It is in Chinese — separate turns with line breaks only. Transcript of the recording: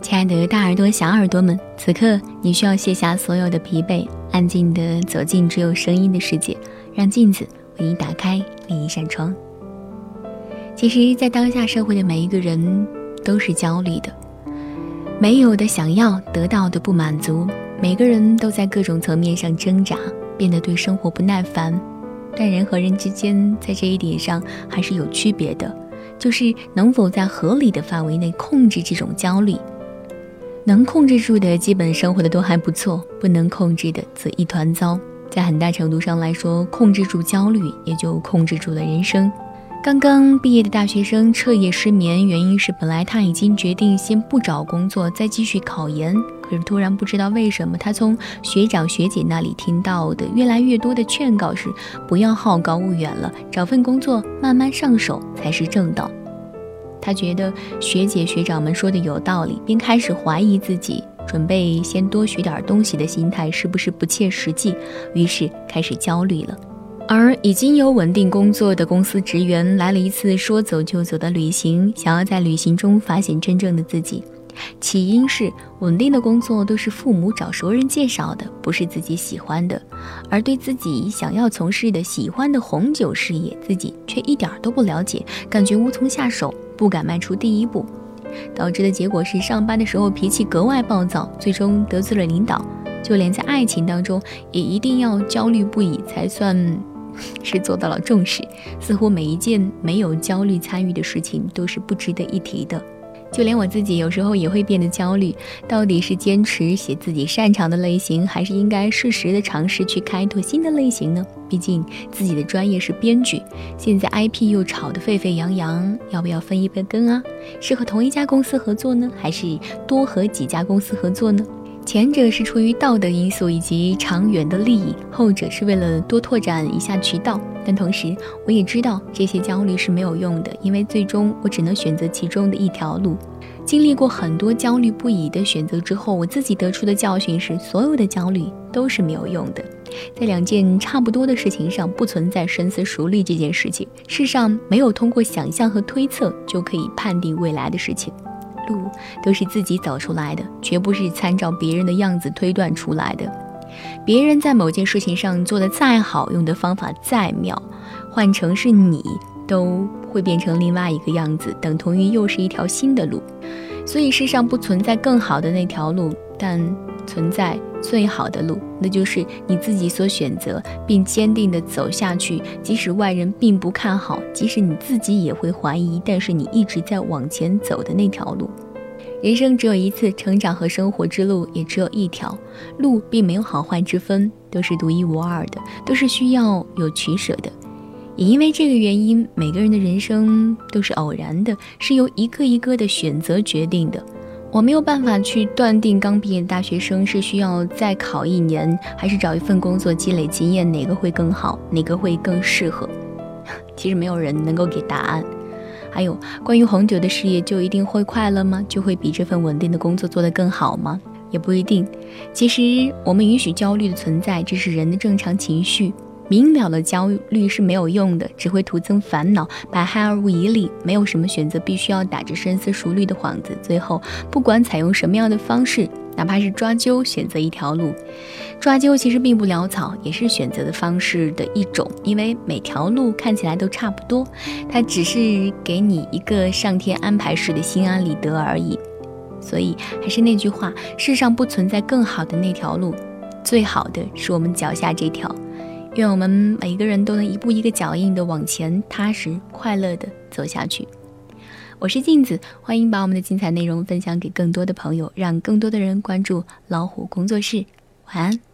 亲爱的大耳朵、小耳朵们，此刻你需要卸下所有的疲惫，安静地走进只有声音的世界，让镜子为你打开另一扇窗。其实，在当下社会的每一个人都是焦虑的，没有的想要，得到的不满足，每个人都在各种层面上挣扎，变得对生活不耐烦。但人和人之间在这一点上还是有区别的，就是能否在合理的范围内控制这种焦虑。能控制住的，基本生活的都还不错；不能控制的，则一团糟。在很大程度上来说，控制住焦虑，也就控制住了人生。刚刚毕业的大学生彻夜失眠，原因是本来他已经决定先不找工作，再继续考研。可是突然不知道为什么，他从学长学姐那里听到的越来越多的劝告是：不要好高骛远了，找份工作慢慢上手才是正道。他觉得学姐学长们说的有道理，便开始怀疑自己，准备先多学点东西的心态是不是不切实际，于是开始焦虑了。而已经有稳定工作的公司职员来了一次说走就走的旅行，想要在旅行中发现真正的自己。起因是稳定的工作都是父母找熟人介绍的，不是自己喜欢的；而对自己想要从事的喜欢的红酒事业，自己却一点都不了解，感觉无从下手，不敢迈出第一步，导致的结果是上班的时候脾气格外暴躁，最终得罪了领导。就连在爱情当中，也一定要焦虑不已才算。是做到了重视，似乎每一件没有焦虑参与的事情都是不值得一提的。就连我自己有时候也会变得焦虑，到底是坚持写自己擅长的类型，还是应该适时的尝试去开拓新的类型呢？毕竟自己的专业是编剧，现在 IP 又炒得沸沸扬扬，要不要分一杯羹啊？是和同一家公司合作呢，还是多和几家公司合作呢？前者是出于道德因素以及长远的利益，后者是为了多拓展一下渠道。但同时，我也知道这些焦虑是没有用的，因为最终我只能选择其中的一条路。经历过很多焦虑不已的选择之后，我自己得出的教训是：所有的焦虑都是没有用的。在两件差不多的事情上，不存在深思熟虑这件事情。世上没有通过想象和推测就可以判定未来的事情。路都是自己走出来的，绝不是参照别人的样子推断出来的。别人在某件事情上做的再好，用的方法再妙，换成是你，都会变成另外一个样子，等同于又是一条新的路。所以世上不存在更好的那条路，但存在最好的路，那就是你自己所选择并坚定的走下去。即使外人并不看好，即使你自己也会怀疑，但是你一直在往前走的那条路。人生只有一次，成长和生活之路也只有一条。路并没有好坏之分，都是独一无二的，都是需要有取舍的。也因为这个原因，每个人的人生都是偶然的，是由一个一个的选择决定的。我没有办法去断定刚毕业的大学生是需要再考一年，还是找一份工作积累经验，哪个会更好，哪个会更适合。其实没有人能够给答案。还有关于红酒的事业，就一定会快乐吗？就会比这份稳定的工作做得更好吗？也不一定。其实我们允许焦虑的存在，这是人的正常情绪。明了的焦虑是没有用的，只会徒增烦恼，百害而无一利。没有什么选择必须要打着深思熟虑的幌子，最后不管采用什么样的方式，哪怕是抓阄选择一条路，抓阄其实并不潦草，也是选择的方式的一种。因为每条路看起来都差不多，它只是给你一个上天安排时的心安理得而已。所以还是那句话，世上不存在更好的那条路，最好的是我们脚下这条。愿我们每一个人都能一步一个脚印的往前，踏实快乐的走下去。我是镜子，欢迎把我们的精彩内容分享给更多的朋友，让更多的人关注老虎工作室。晚安。